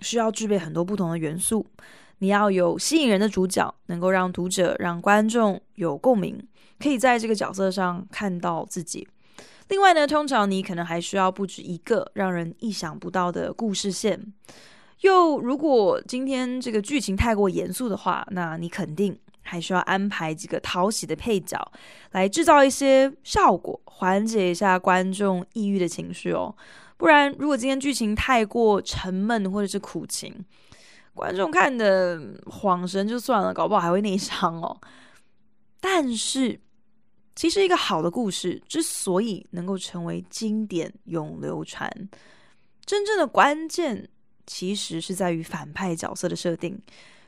需要具备很多不同的元素。你要有吸引人的主角，能够让读者、让观众有共鸣，可以在这个角色上看到自己。另外呢，通常你可能还需要不止一个让人意想不到的故事线。又如果今天这个剧情太过严肃的话，那你肯定还需要安排几个讨喜的配角，来制造一些效果，缓解一下观众抑郁的情绪哦。不然，如果今天剧情太过沉闷或者是苦情，观众看的恍神就算了，搞不好还会内伤哦。但是，其实一个好的故事之所以能够成为经典永流传，真正的关键其实是在于反派角色的设定。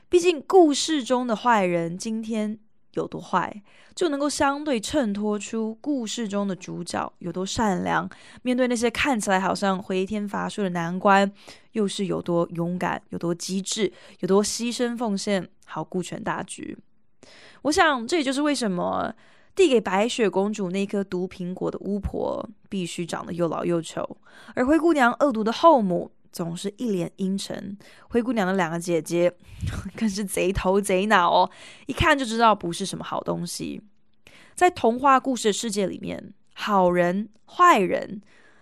毕竟，故事中的坏人今天有多坏，就能够相对衬托出故事中的主角有多善良。面对那些看起来好像回天乏术的难关，又是有多勇敢、有多机智、有多牺牲奉献，好顾全大局。我想，这也就是为什么递给白雪公主那颗毒苹果的巫婆必须长得又老又丑，而灰姑娘恶毒的后母。总是一脸阴沉，灰姑娘的两个姐姐 更是贼头贼脑哦，一看就知道不是什么好东西。在童话故事的世界里面，好人坏人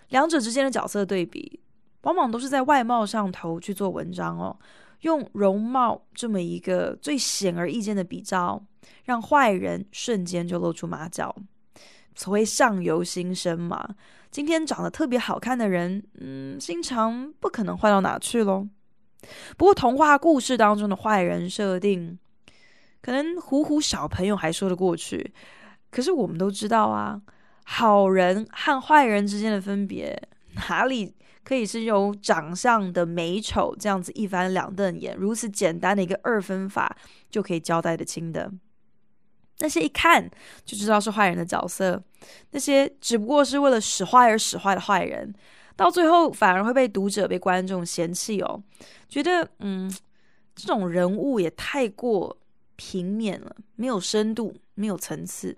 两者之间的角色对比，往往都是在外貌上头去做文章哦，用容貌这么一个最显而易见的比照，让坏人瞬间就露出马脚。所谓相由心生嘛。今天长得特别好看的人，嗯，心肠不可能坏到哪去喽。不过童话故事当中的坏人设定，可能唬唬小朋友还说得过去。可是我们都知道啊，好人和坏人之间的分别，哪里可以是由长相的美丑这样子一翻两瞪眼，如此简单的一个二分法就可以交代得清的？那些一看就知道是坏人的角色，那些只不过是为了使坏而使坏的坏人，到最后反而会被读者、被观众嫌弃哦，觉得嗯，这种人物也太过平面了，没有深度，没有层次。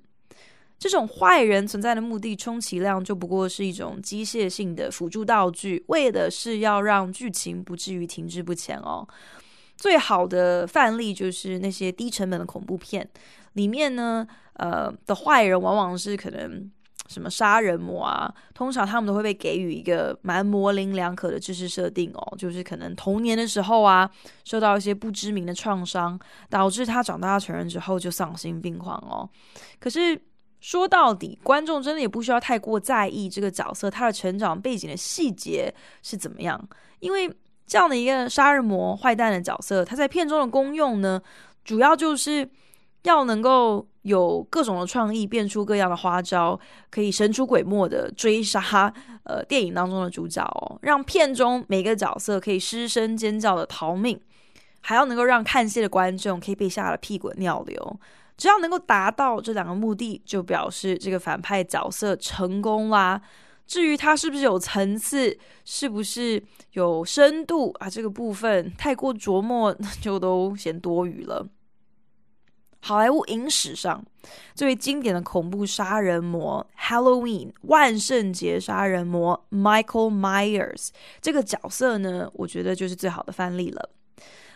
这种坏人存在的目的，充其量就不过是一种机械性的辅助道具，为的是要让剧情不至于停滞不前哦。最好的范例就是那些低成本的恐怖片。里面呢，呃的坏人往往是可能什么杀人魔啊，通常他们都会被给予一个蛮模棱两可的知识设定哦，就是可能童年的时候啊，受到一些不知名的创伤，导致他长大成人之后就丧心病狂哦。可是说到底，观众真的也不需要太过在意这个角色他的成长背景的细节是怎么样，因为这样的一个杀人魔坏蛋的角色，他在片中的功用呢，主要就是。要能够有各种的创意，变出各样的花招，可以神出鬼没的追杀 呃电影当中的主角哦，让片中每个角色可以失声尖叫的逃命，还要能够让看戏的观众可以被吓得屁滚尿流。只要能够达到这两个目的，就表示这个反派角色成功啦。至于他是不是有层次，是不是有深度啊，这个部分太过琢磨 就都嫌多余了。好莱坞影史上最为经典的恐怖杀人魔 Halloween 万圣节杀人魔 Michael Myers 这个角色呢，我觉得就是最好的范例了。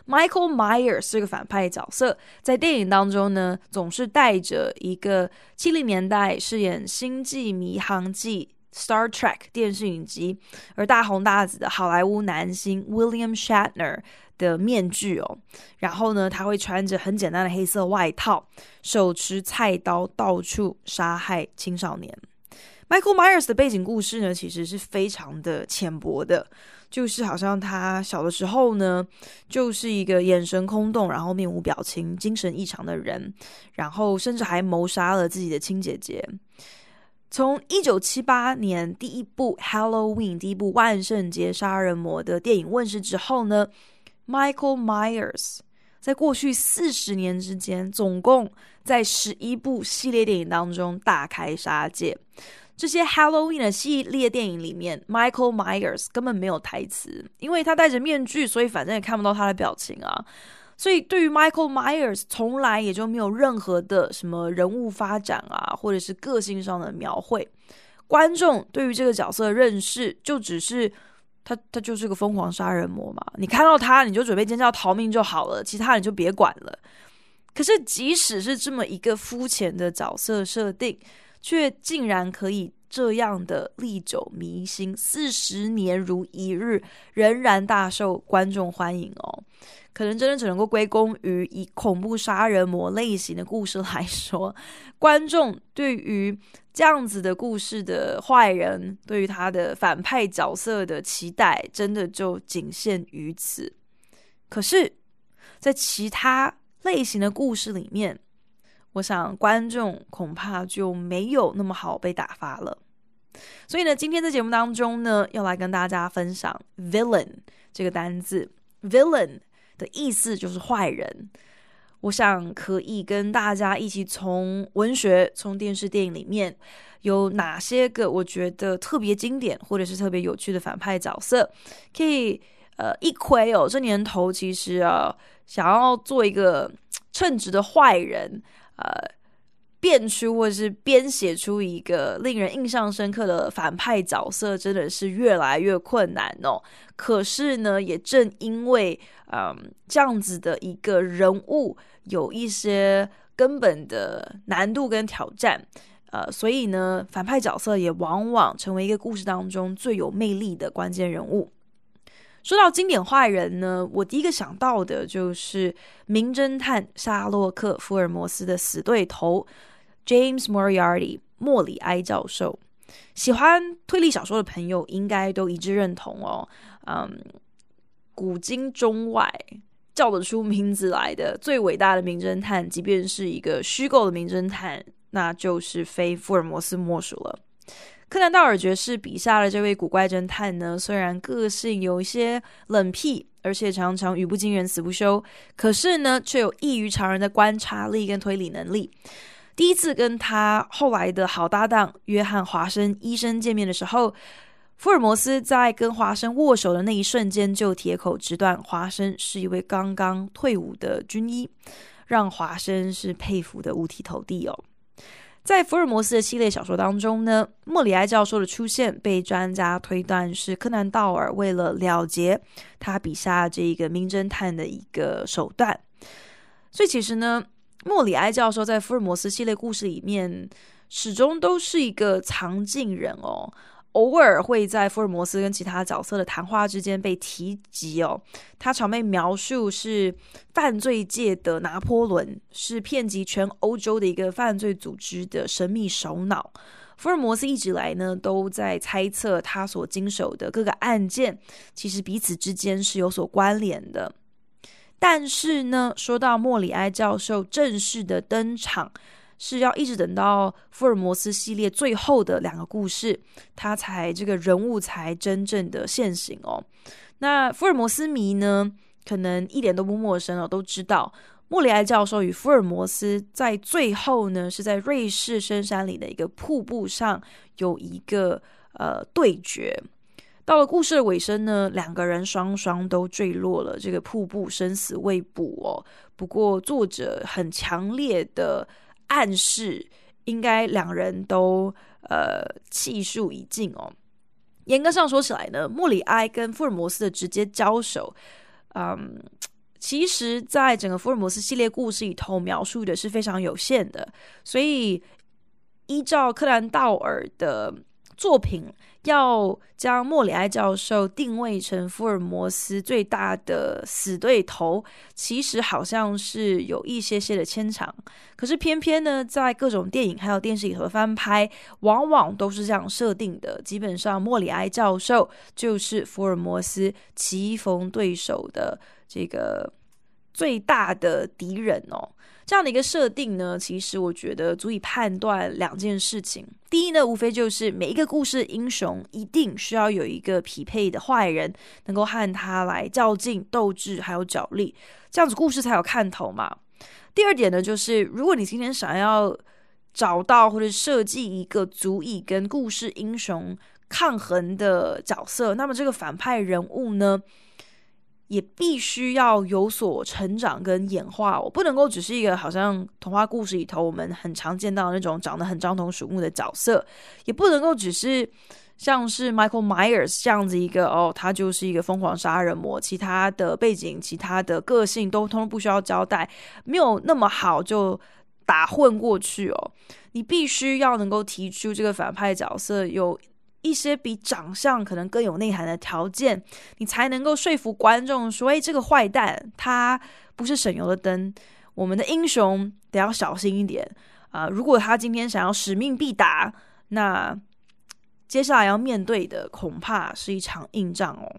Michael Myers 这个反派角色在电影当中呢，总是带着一个七零年代饰演《星际迷航记》Star Trek 电视影集而大红大紫的好莱坞男星 William Shatner 的面具哦，然后呢，他会穿着很简单的黑色外套，手持菜刀，到处杀害青少年。Michael Myers 的背景故事呢，其实是非常的浅薄的，就是好像他小的时候呢，就是一个眼神空洞，然后面无表情、精神异常的人，然后甚至还谋杀了自己的亲姐姐。从一九七八年第一部《Halloween》第一部万圣节杀人魔的电影问世之后呢，Michael Myers 在过去四十年之间，总共在十一部系列电影当中大开杀戒。这些 Halloween 的系列电影里面，Michael Myers 根本没有台词，因为他戴着面具，所以反正也看不到他的表情啊。所以对于 Michael Myers，从来也就没有任何的什么人物发展啊，或者是个性上的描绘。观众对于这个角色的认识，就只是他他就是个疯狂杀人魔嘛。你看到他，你就准备尖叫逃命就好了，其他你就别管了。可是即使是这么一个肤浅的角色设定，却竟然可以这样的历久弥新，四十年如一日，仍然大受观众欢迎哦。可能真的只能够归功于以恐怖杀人魔类型的故事来说，观众对于这样子的故事的坏人，对于他的反派角色的期待，真的就仅限于此。可是，在其他类型的故事里面，我想，观众恐怕就没有那么好被打发了。所以呢，今天在节目当中呢，要来跟大家分享 “villain” 这个单字。“villain” 的意思就是坏人。我想可以跟大家一起从文学、从电视、电影里面有哪些个我觉得特别经典或者是特别有趣的反派角色，可以呃一窥哦。这年头其实啊，想要做一个称职的坏人。呃，变出或者是编写出一个令人印象深刻的反派角色，真的是越来越困难哦。可是呢，也正因为嗯这样子的一个人物有一些根本的难度跟挑战，呃，所以呢，反派角色也往往成为一个故事当中最有魅力的关键人物。说到经典坏人呢，我第一个想到的就是名侦探夏洛克·福尔摩斯的死对头 James Moriarty 莫里埃教授。喜欢推理小说的朋友应该都一致认同哦。嗯，古今中外叫得出名字来的最伟大的名侦探，即便是一个虚构的名侦探，那就是非福尔摩斯莫属了。柯南道尔爵士笔下的这位古怪侦探呢，虽然个性有一些冷僻，而且常常语不惊人死不休，可是呢，却有异于常人的观察力跟推理能力。第一次跟他后来的好搭档约翰华生医生见面的时候，福尔摩斯在跟华生握手的那一瞬间，就铁口直断华生是一位刚刚退伍的军医，让华生是佩服的五体投地哦。在福尔摩斯的系列小说当中呢，莫里埃教授的出现被专家推断是柯南道尔为了了结他笔下这一个名侦探的一个手段。所以其实呢，莫里埃教授在福尔摩斯系列故事里面始终都是一个藏镜人哦。偶尔会在福尔摩斯跟其他角色的谈话之间被提及哦，他常被描述是犯罪界的拿破仑，是遍及全欧洲的一个犯罪组织的神秘首脑。福尔摩斯一直来呢都在猜测他所经手的各个案件，其实彼此之间是有所关联的。但是呢，说到莫里埃教授正式的登场。是要一直等到福尔摩斯系列最后的两个故事，他才这个人物才真正的现形哦。那福尔摩斯迷呢，可能一点都不陌生哦，都知道莫里埃教授与福尔摩斯在最后呢，是在瑞士深山里的一个瀑布上有一个呃对决。到了故事的尾声呢，两个人双双都坠落了这个瀑布，生死未卜哦。不过作者很强烈的。暗示应该两人都呃气数已尽哦。严格上说起来呢，莫里埃跟福尔摩斯的直接交手，嗯，其实在整个福尔摩斯系列故事里头描述的是非常有限的。所以依照柯南道尔的作品。要将莫里埃教授定位成福尔摩斯最大的死对头，其实好像是有一些些的牵强。可是偏偏呢，在各种电影还有电视里头的翻拍，往往都是这样设定的。基本上，莫里埃教授就是福尔摩斯棋逢对手的这个最大的敌人哦。这样的一个设定呢，其实我觉得足以判断两件事情。第一呢，无非就是每一个故事英雄一定需要有一个匹配的坏人，能够和他来较劲、斗智还有角力，这样子故事才有看头嘛。第二点呢，就是如果你今天想要找到或者设计一个足以跟故事英雄抗衡的角色，那么这个反派人物呢，也必须要有所成长跟演化。我不能够只是一个好像童话故事里头我们很常见到那种长得很獐头鼠目的角色，也不能够只是像是 Michael Myers 这样子一个哦，他就是一个疯狂杀人魔，其他的背景、其他的个性都通通不需要交代，没有那么好就打混过去哦。你必须要能够提出这个反派角色有。一些比长相可能更有内涵的条件，你才能够说服观众说：“诶，这个坏蛋他不是省油的灯，我们的英雄得要小心一点啊！如果他今天想要使命必达，那接下来要面对的恐怕是一场硬仗哦。”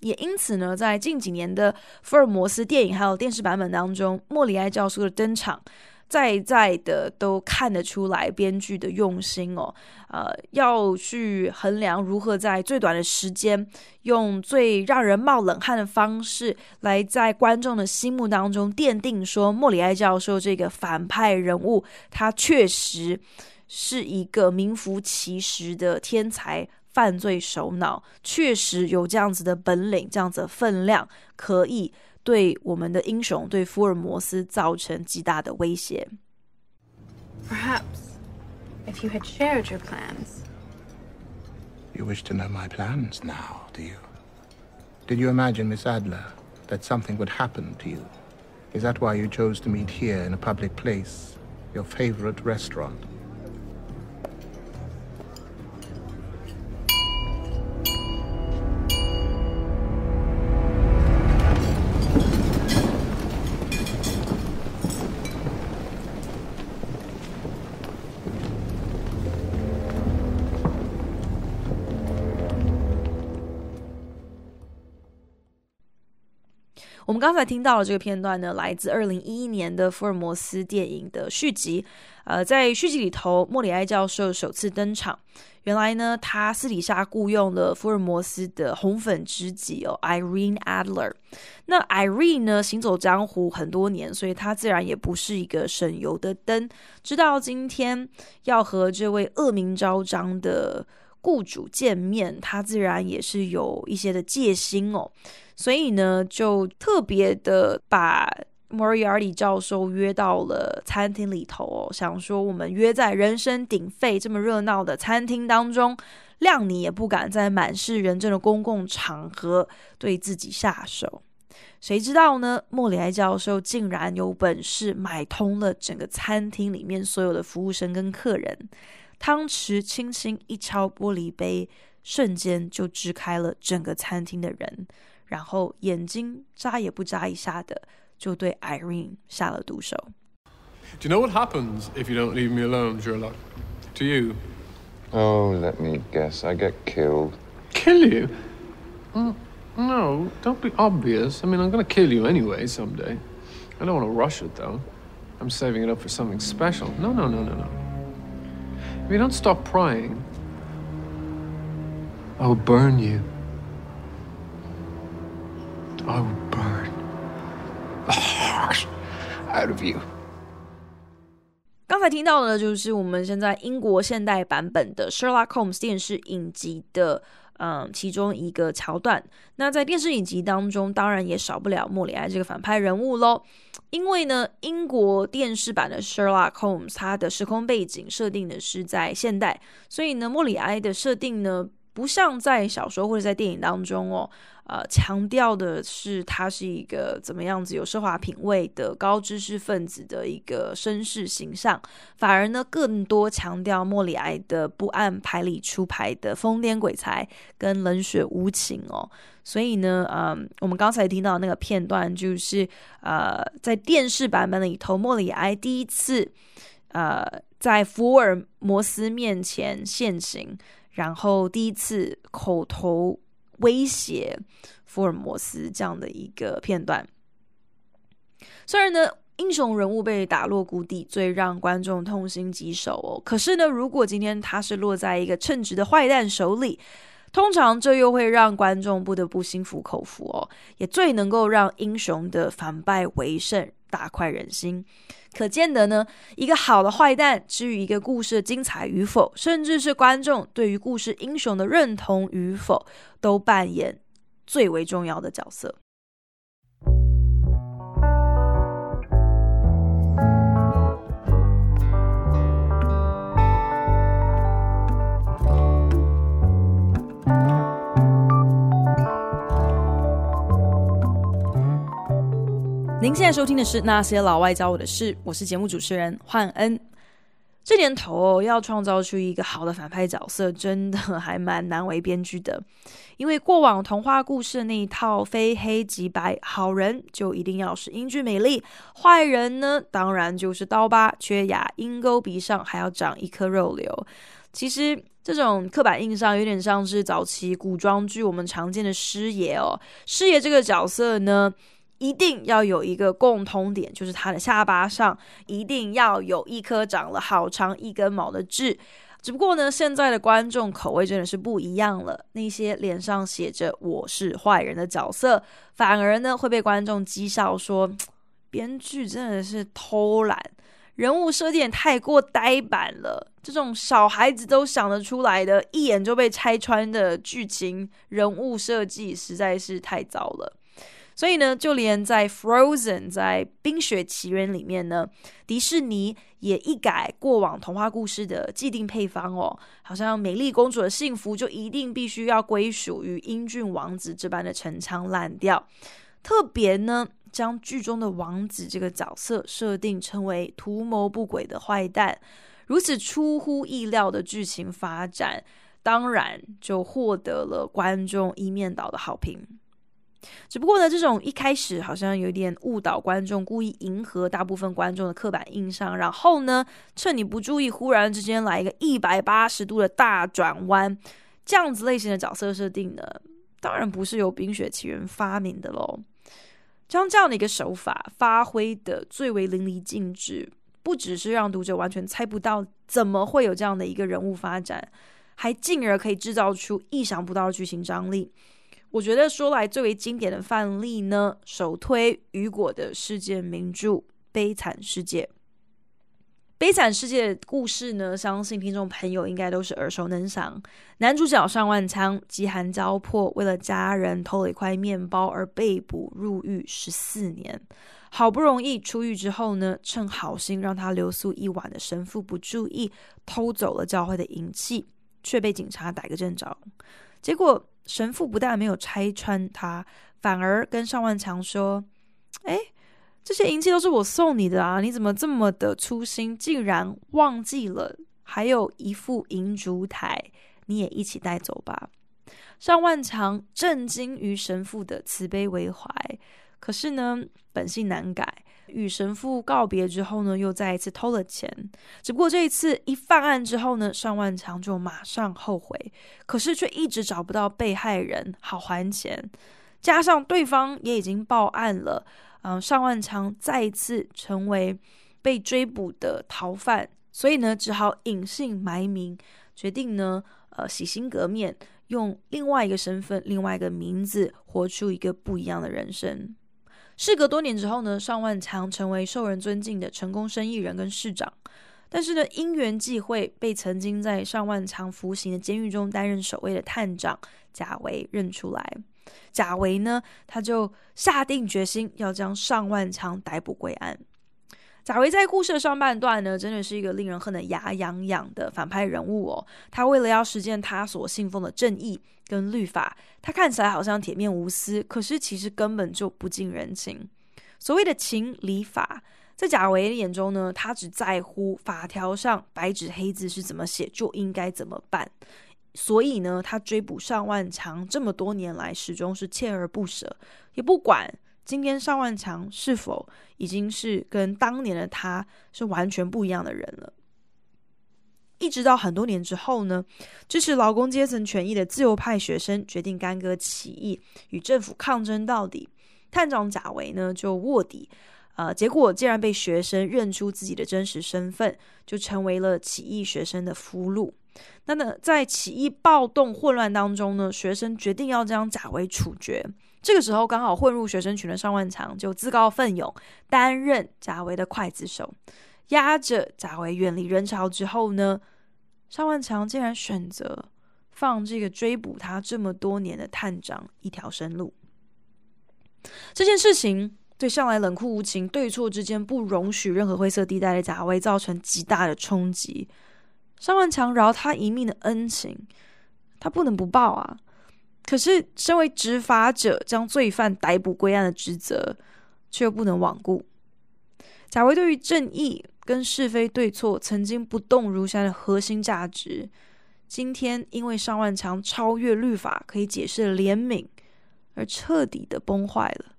也因此呢，在近几年的福尔摩斯电影还有电视版本当中，莫里埃教授的登场。在在的都看得出来编剧的用心哦，呃，要去衡量如何在最短的时间，用最让人冒冷汗的方式，来在观众的心目当中奠定说，莫里埃教授这个反派人物，他确实是一个名副其实的天才犯罪首脑，确实有这样子的本领，这样子的分量，可以。对我们的英雄，对福尔摩斯造成极大的威胁。Perhaps, if you had shared your plans. You wish to know my plans now, do you? Did you imagine, Miss Adler, that something would happen to you? Is that why you chose to meet here in a public place, your favorite restaurant? 我们刚才听到了这个片段呢，来自二零一一年的福尔摩斯电影的续集。呃，在续集里头，莫里埃教授首次登场。原来呢，他私底下雇佣了福尔摩斯的红粉知己哦，Irene Adler。那 Irene 呢，行走江湖很多年，所以她自然也不是一个省油的灯。直到今天要和这位恶名昭彰的雇主见面，他自然也是有一些的戒心哦。所以呢，就特别的把 Moriarty 教授约到了餐厅里头哦，想说我们约在人声鼎沸、这么热闹的餐厅当中，谅你也不敢在满是人证的公共场合对自己下手。谁知道呢？莫里埃教授竟然有本事买通了整个餐厅里面所有的服务生跟客人，汤匙轻轻一敲玻璃杯，瞬间就支开了整个餐厅的人。然后眼睛眨也不眨一下的，就对 Irene 下了毒手。Do you know what happens if you don't leave me alone, Sherlock? To you? Oh, let me guess. I get killed. Kill you? Mm, no, don't be obvious. I mean, I'm going to kill you anyway someday. I don't want to rush it, though. I'm saving it up for something special. No, no, no, no, no. If you don't stop prying, I will burn you. I will burn the heart out of you. 刚才听到的，就是我们现在英国现代版本的 Sherlock Holmes 电视影集的，嗯，其中一个桥段。那在电视影集当中，当然也少不了莫里埃这个反派人物喽。因为呢，英国电视版的 Sherlock Holmes 它的时空背景设定的是在现代，所以呢，莫里埃的设定呢，不像在小说或者在电影当中哦。呃，强调的是他是一个怎么样子有奢华品味的高知识分子的一个绅士形象，反而呢，更多强调莫里埃的不按牌理出牌的疯癫鬼才跟冷血无情哦。所以呢，嗯，我们刚才听到那个片段，就是呃，在电视版本里头，莫里埃第一次呃在福尔摩斯面前现形，然后第一次口头。威胁福尔摩斯这样的一个片段，虽然呢，英雄人物被打落谷底，最让观众痛心疾首哦。可是呢，如果今天他是落在一个称职的坏蛋手里，通常这又会让观众不得不心服口服哦，也最能够让英雄的反败为胜，大快人心。可见得呢，一个好的坏蛋，至于一个故事的精彩与否，甚至是观众对于故事英雄的认同与否，都扮演最为重要的角色。您现在收听的是《那些老外教我的事》，我是节目主持人焕恩。这年头，要创造出一个好的反派角色，真的还蛮难为编剧的。因为过往童话故事那一套非黑即白，好人就一定要是英俊美丽，坏人呢，当然就是刀疤、缺牙、鹰钩鼻上还要长一颗肉瘤。其实这种刻板印象有点像是早期古装剧我们常见的师爷哦。师爷这个角色呢，一定要有一个共通点，就是他的下巴上一定要有一颗长了好长一根毛的痣。只不过呢，现在的观众口味真的是不一样了。那些脸上写着“我是坏人”的角色，反而呢会被观众讥笑说，编剧真的是偷懒，人物设定太过呆板了。这种小孩子都想得出来的，一眼就被拆穿的剧情人物设计，实在是太糟了。所以呢，就连在 Frozen 在冰雪奇缘里面呢，迪士尼也一改过往童话故事的既定配方哦，好像美丽公主的幸福就一定必须要归属于英俊王子这般的陈腔滥调。特别呢，将剧中的王子这个角色设定成为图谋不轨的坏蛋，如此出乎意料的剧情发展，当然就获得了观众一面倒的好评。只不过呢，这种一开始好像有点误导观众，故意迎合大部分观众的刻板印象，然后呢，趁你不注意，忽然之间来一个一百八十度的大转弯，这样子类型的角色设定呢，当然不是由《冰雪奇缘》发明的喽。将这样的一个手法发挥得最为淋漓尽致，不只是让读者完全猜不到怎么会有这样的一个人物发展，还进而可以制造出意想不到的剧情张力。我觉得说来最为经典的范例呢，首推雨果的世界名著《悲惨世界》。《悲惨世界》的故事呢，相信听众朋友应该都是耳熟能详。男主角上万仓饥寒交迫，为了家人偷了一块面包而被捕入狱十四年。好不容易出狱之后呢，趁好心让他留宿一晚的神父不注意，偷走了教会的银器，却被警察逮个正着。结果。神父不但没有拆穿他，反而跟上万强说：“哎，这些银器都是我送你的啊！你怎么这么的粗心，竟然忘记了？还有一副银烛台，你也一起带走吧。”上万强震惊于神父的慈悲为怀，可是呢，本性难改。与神父告别之后呢，又再一次偷了钱。只不过这一次一犯案之后呢，尚万强就马上后悔，可是却一直找不到被害人好还钱。加上对方也已经报案了，嗯，尚万强再一次成为被追捕的逃犯，所以呢，只好隐姓埋名，决定呢，呃，洗心革面，用另外一个身份、另外一个名字，活出一个不一样的人生。事隔多年之后呢，尚万强成为受人尊敬的成功生意人跟市长，但是呢，因缘际会被曾经在尚万强服刑的监狱中担任守卫的探长贾维认出来。贾维呢，他就下定决心要将尚万强逮捕归案。贾维在故事的上半段呢，真的是一个令人恨得牙痒痒的反派人物哦。他为了要实践他所信奉的正义跟律法，他看起来好像铁面无私，可是其实根本就不近人情。所谓的情理法，在贾维的眼中呢，他只在乎法条上白纸黑字是怎么写就应该怎么办。所以呢，他追捕尚万强这么多年来，始终是锲而不舍，也不管。今天尚万强是否已经是跟当年的他是完全不一样的人了？一直到很多年之后呢，支持劳工阶层权益的自由派学生决定干戈起义，与政府抗争到底。探长贾维呢就卧底，呃，结果竟然被学生认出自己的真实身份，就成为了起义学生的俘虏。那呢，在起义暴动混乱当中呢，学生决定要将贾维处决。这个时候，刚好混入学生群的尚万强就自告奋勇担任贾维的刽子手，押着贾维远离人潮之后呢，尚万强竟然选择放这个追捕他这么多年的探长一条生路。这件事情对向来冷酷无情、对错之间不容许任何灰色地带的贾维造成极大的冲击。尚万强饶他一命的恩情，他不能不报啊！可是，身为执法者，将罪犯逮捕归案的职责，却又不能罔顾。贾维对于正义跟是非对错曾经不动如山的核心价值，今天因为尚万强超越律法可以解释的怜悯，而彻底的崩坏了。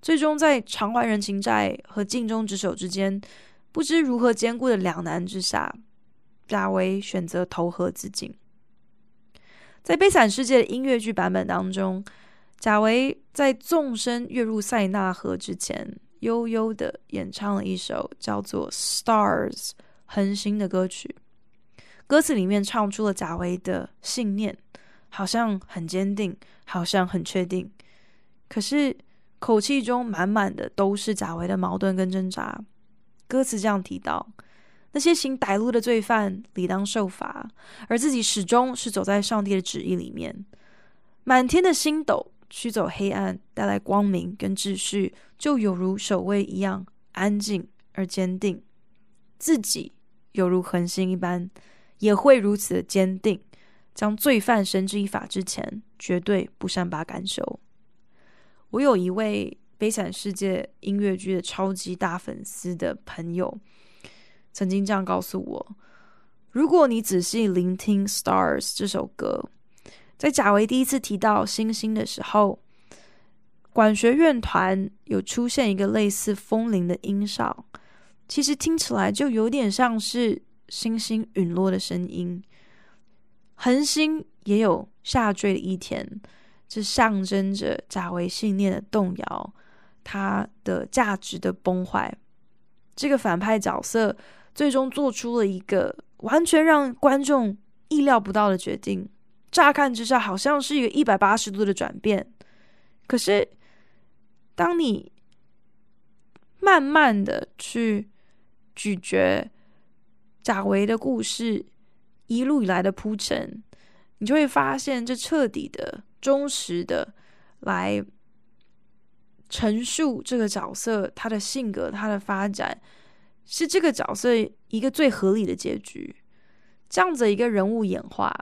最终，在偿还人情债和尽忠职守之间，不知如何兼顾的两难之下。贾维选择投河自尽。在《悲惨世界》的音乐剧版本当中，贾维在纵身跃入塞纳河之前，悠悠的演唱了一首叫做《Stars》恒星的歌曲。歌词里面唱出了贾维的信念，好像很坚定，好像很确定，可是口气中满满的都是贾维的矛盾跟挣扎。歌词这样提到。那些行歹路的罪犯理当受罚，而自己始终是走在上帝的旨意里面。满天的星斗驱走黑暗，带来光明跟秩序，就有如守卫一样安静而坚定。自己犹如恒星一般，也会如此的坚定，将罪犯绳之以法之前，绝对不善罢甘休。我有一位《悲惨世界》音乐剧的超级大粉丝的朋友。曾经这样告诉我：如果你仔细聆听《Stars》这首歌，在贾维第一次提到星星的时候，管弦乐团有出现一个类似风铃的音效，其实听起来就有点像是星星陨落的声音。恒星也有下坠的一天，这象征着贾维信念的动摇，他的价值的崩坏。这个反派角色。最终做出了一个完全让观众意料不到的决定，乍看之下好像是一个一百八十度的转变。可是，当你慢慢的去咀嚼贾维的故事一路以来的铺陈，你就会发现，这彻底的、忠实的来陈述这个角色他的性格、他的发展。是这个角色一个最合理的结局，这样子一个人物演化，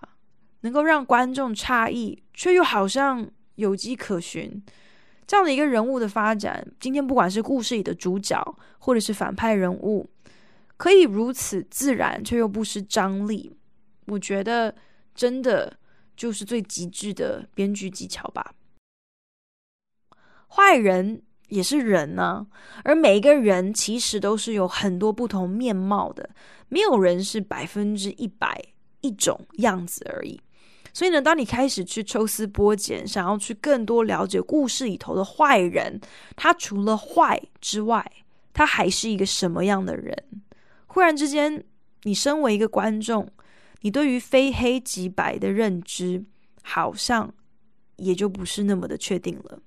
能够让观众诧异，却又好像有迹可循。这样的一个人物的发展，今天不管是故事里的主角，或者是反派人物，可以如此自然，却又不失张力。我觉得，真的就是最极致的编剧技巧吧。坏人。也是人呢、而每一个人其实都是有很多不同面貌的，没有人是百分之一百一种样子而已。所以呢，当你开始去抽丝剥茧，想要去更多了解故事里头的坏人，他除了坏之外，他还是一个什么样的人？忽然之间，你身为一个观众，你对于非黑即白的认知，好像也就不是那么的确定了。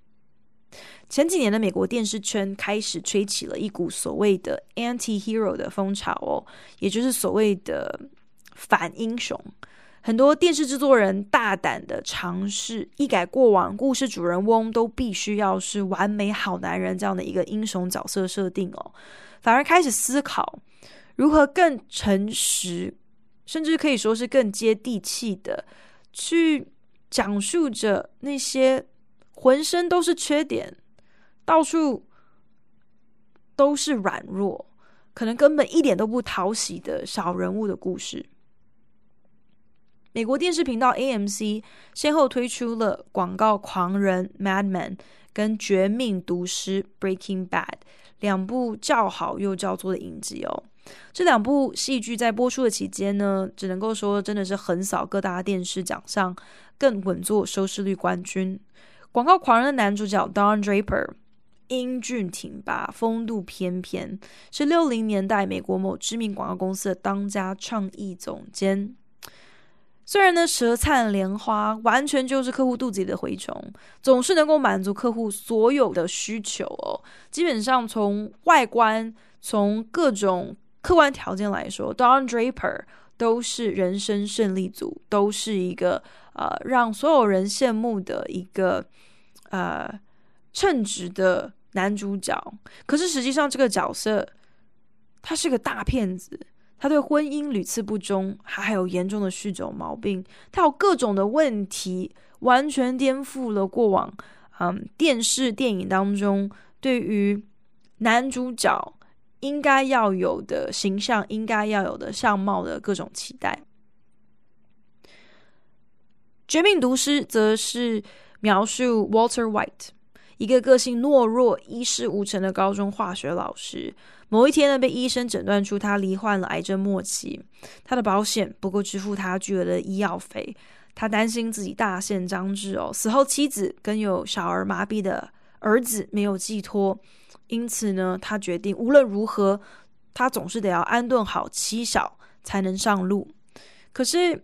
前几年的美国电视圈开始吹起了一股所谓的 anti-hero 的风潮哦，也就是所谓的反英雄。很多电视制作人大胆的尝试一改过往故事主人翁都必须要是完美好男人这样的一个英雄角色设定哦，反而开始思考如何更诚实，甚至可以说是更接地气的去讲述着那些。浑身都是缺点，到处都是软弱，可能根本一点都不讨喜的小人物的故事。美国电视频道 AMC 先后推出了《广告狂人》（Mad Men） 跟《绝命毒师》（Breaking Bad） 两部叫好又叫座的影集哦。这两部戏剧在播出的期间呢，只能够说真的是横扫各大电视奖项，更稳坐收视率冠军。广告狂人的男主角 Don Draper，英俊挺拔，风度翩翩，是六零年代美国某知名广告公司的当家创意总监。虽然呢，舌灿莲花完全就是客户肚子里的蛔虫，总是能够满足客户所有的需求哦。基本上从外观，从各种客观条件来说，Don Draper 都是人生胜利组，都是一个呃让所有人羡慕的一个呃称职的男主角。可是实际上，这个角色他是个大骗子。他对婚姻屡次不忠，还还有严重的酗酒毛病，他有各种的问题，完全颠覆了过往嗯电视电影当中对于男主角应该要有的形象、应该要有的相貌的各种期待。《绝命毒师》则是描述 Walter White，一个个性懦弱、一事无成的高中化学老师。某一天呢，被医生诊断出他罹患了癌症末期，他的保险不够支付他巨额的医药费，他担心自己大限将至哦，死后妻子跟有小儿麻痹的儿子没有寄托，因此呢，他决定无论如何，他总是得要安顿好妻小才能上路。可是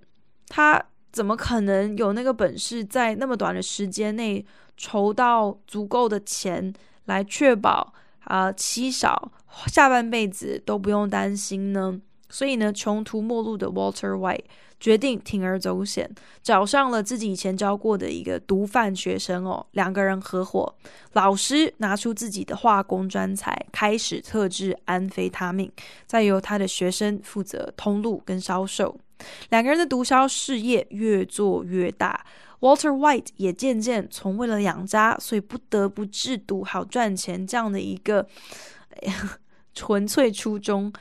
他怎么可能有那个本事，在那么短的时间内筹到足够的钱来确保啊妻少？下半辈子都不用担心呢，所以呢，穷途末路的 Walter White 决定铤而走险，找上了自己以前教过的一个毒贩学生哦，两个人合伙，老师拿出自己的化工专才，开始特制安非他命，再由他的学生负责通路跟销售，两个人的毒枭事业越做越大，Walter White 也渐渐从为了养家，所以不得不制毒好赚钱这样的一个。纯粹初衷，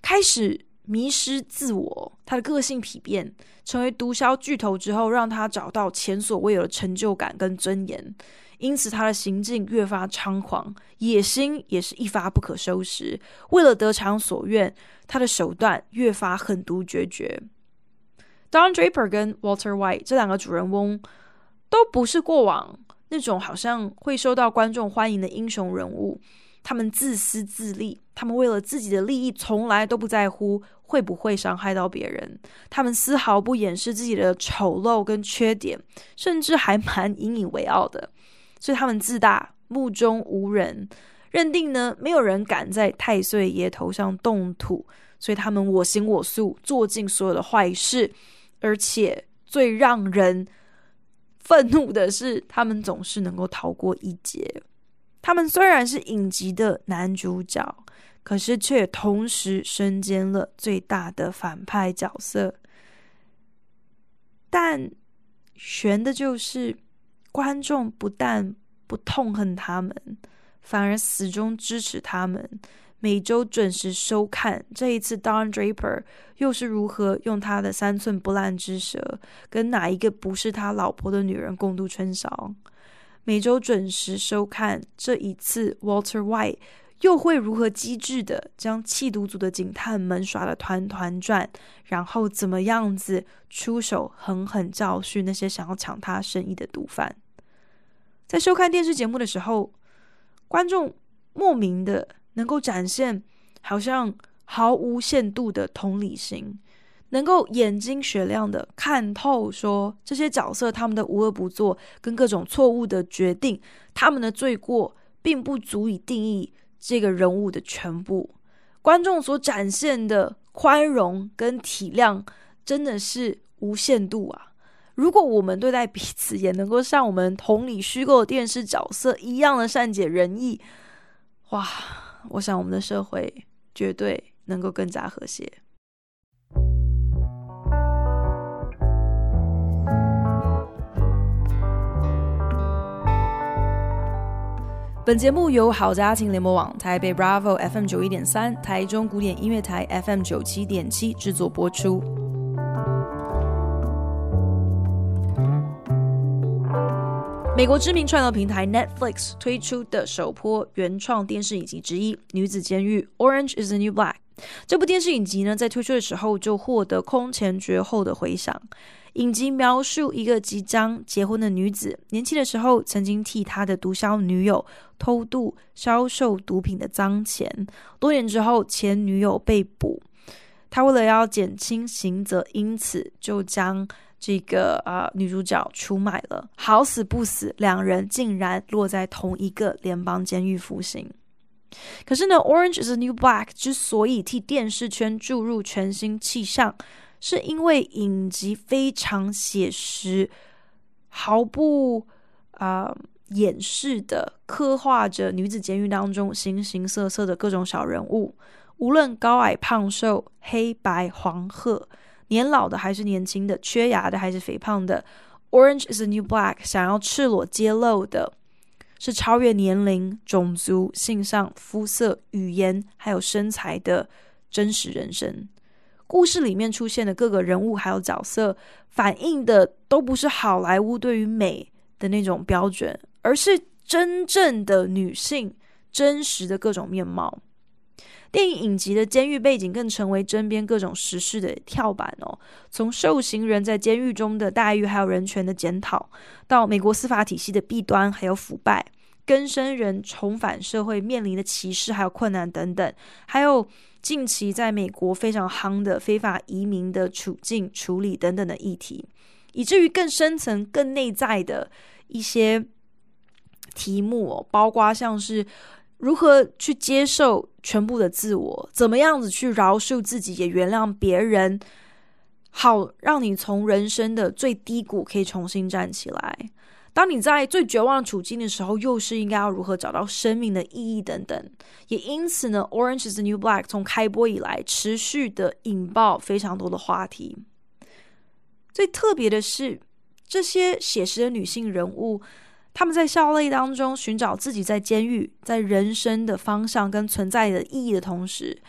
开始迷失自我。他的个性丕变，成为毒枭巨头之后，让他找到前所未有的成就感跟尊严。因此，他的行径越发猖狂，野心也是一发不可收拾。为了得偿所愿，他的手段越发狠毒决绝。Don Draper 跟 Walter White 这两个主人翁，都不是过往那种好像会受到观众欢迎的英雄人物。他们自私自利，他们为了自己的利益，从来都不在乎会不会伤害到别人。他们丝毫不掩饰自己的丑陋跟缺点，甚至还蛮引以为傲的。所以他们自大，目中无人，认定呢没有人敢在太岁爷头上动土，所以他们我行我素，做尽所有的坏事。而且最让人愤怒的是，他们总是能够逃过一劫。他们虽然是影集的男主角，可是却同时身兼了最大的反派角色。但悬的就是，观众不但不痛恨他们，反而始终支持他们，每周准时收看。这一次，Don Draper 又是如何用他的三寸不烂之舌，跟哪一个不是他老婆的女人共度春宵？每周准时收看，这一次 Walter White 又会如何机智的将缉毒组的警探们耍得团团转，然后怎么样子出手狠狠教训那些想要抢他生意的毒贩？在收看电视节目的时候，观众莫名的能够展现好像毫无限度的同理心。能够眼睛雪亮的看透，说这些角色他们的无恶不作跟各种错误的决定，他们的罪过并不足以定义这个人物的全部。观众所展现的宽容跟体谅真的是无限度啊！如果我们对待彼此也能够像我们同理虚构的电视角色一样的善解人意，哇！我想我们的社会绝对能够更加和谐。本节目由好家庭联盟网、台北 Bravo FM 九一点三、台中古典音乐台 FM 九七点七制作播出。美国知名串流平台 Netflix 推出的首波原创电视影集之一《女子监狱》（Orange Is the New Black） 这部电视影集呢，在推出的时候就获得空前绝后的回响。影集描述一个即将结婚的女子，年轻的时候曾经替她的毒枭女友偷渡销售毒品的赃钱，多年之后前女友被捕，他为了要减轻刑责，因此就将这个啊、呃、女主角出卖了。好死不死，两人竟然落在同一个联邦监狱服刑。可是呢，《Orange Is the New Black》之所以替电视圈注入全新气象，是因为影集非常写实，毫不啊、呃、掩饰的刻画着女子监狱当中形形色色的各种小人物，无论高矮胖瘦、黑白黄褐，年老的还是年轻的，缺牙的还是肥胖的，《Orange Is the New Black》想要赤裸揭露的是超越年龄、种族、性上、肤色、语言还有身材的真实人生。故事里面出现的各个人物还有角色，反映的都不是好莱坞对于美的那种标准，而是真正的女性真实的各种面貌。电影影集的监狱背景更成为针砭各种时事的跳板哦。从受刑人在监狱中的待遇，还有人权的检讨，到美国司法体系的弊端还有腐败，更生人重返社会面临的歧视还有困难等等，还有。近期在美国非常夯的非法移民的处境处理等等的议题，以至于更深层、更内在的一些题目哦，包括像是如何去接受全部的自我，怎么样子去饶恕自己，也原谅别人，好让你从人生的最低谷可以重新站起来。当你在最绝望的处境的时候，又是应该要如何找到生命的意义等等。也因此呢，《Orange Is the New Black》从开播以来，持续的引爆非常多的话题。最特别的是，这些写实的女性人物，他们在笑泪当中寻找自己在监狱、在人生的方向跟存在的意义的同时，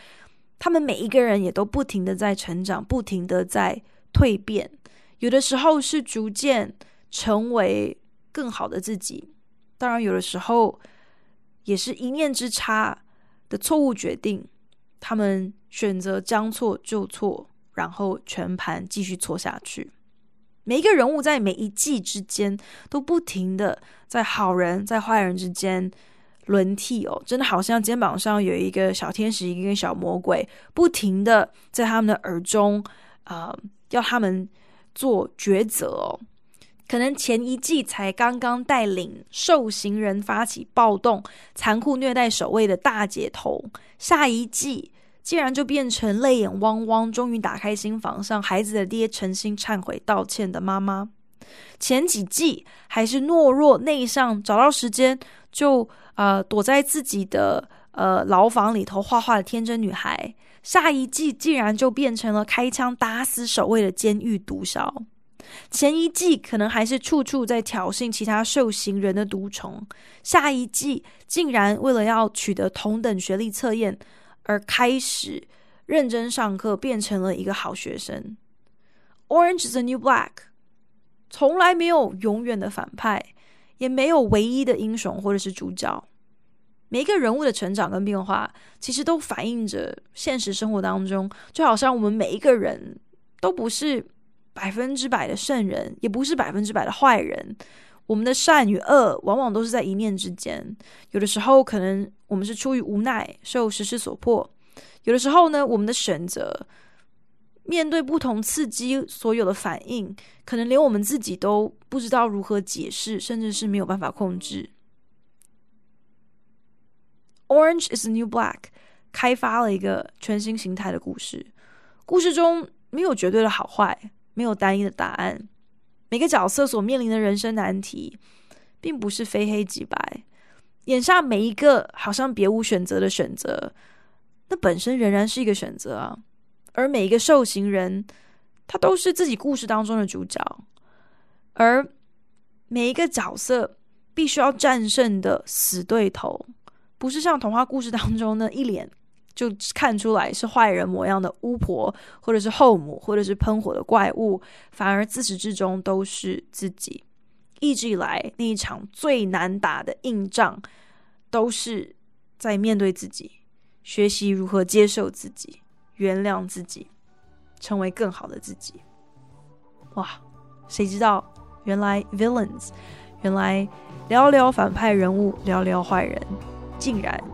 他们每一个人也都不停的在成长，不停的在蜕变。有的时候是逐渐成为。更好的自己，当然有的时候也是一念之差的错误决定。他们选择将错就错，然后全盘继续错下去。每一个人物在每一季之间都不停的在好人在坏人之间轮替哦，真的好像肩膀上有一个小天使，一个小魔鬼，不停的在他们的耳中啊、要他们做抉择哦。可能前一季才刚刚带领受刑人发起暴动、残酷虐待守卫的大姐头，下一季竟然就变成泪眼汪汪、终于打开心房，向孩子的爹诚心忏悔道歉的妈妈。前几季还是懦弱内向，找到时间就呃躲在自己的呃牢房里头画画的天真女孩，下一季竟然就变成了开枪打死守卫的监狱毒枭。前一季可能还是处处在挑衅其他受刑人的毒虫，下一季竟然为了要取得同等学历测验而开始认真上课，变成了一个好学生。Orange is the New Black，从来没有永远的反派，也没有唯一的英雄或者是主角。每一个人物的成长跟变化，其实都反映着现实生活当中，就好像我们每一个人都不是。百分之百的圣人，也不是百分之百的坏人。我们的善与恶，往往都是在一念之间。有的时候，可能我们是出于无奈，受时势所迫；有的时候呢，我们的选择，面对不同刺激所有的反应，可能连我们自己都不知道如何解释，甚至是没有办法控制。Orange is New Black，开发了一个全新形态的故事。故事中没有绝对的好坏。没有单一的答案，每个角色所面临的人生难题，并不是非黑即白。眼下每一个好像别无选择的选择，那本身仍然是一个选择啊。而每一个受刑人，他都是自己故事当中的主角。而每一个角色必须要战胜的死对头，不是像童话故事当中那一脸。就看出来是坏人模样的巫婆，或者是后母，或者是喷火的怪物，反而自始至终都是自己。一直以来那一场最难打的硬仗，都是在面对自己，学习如何接受自己。原谅自己，成为更好的自己。哇，谁知道原来 villains，原来聊聊反派人物，聊聊坏人，竟然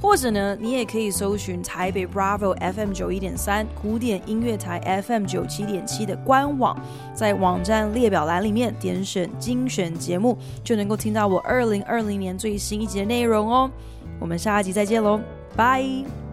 或者呢，你也可以搜寻台北 Bravo FM 九一点三古典音乐台 FM 九七点七的官网，在网站列表栏里面点选精选节目，就能够听到我二零二零年最新一集的内容哦。我们下一集再见喽，拜。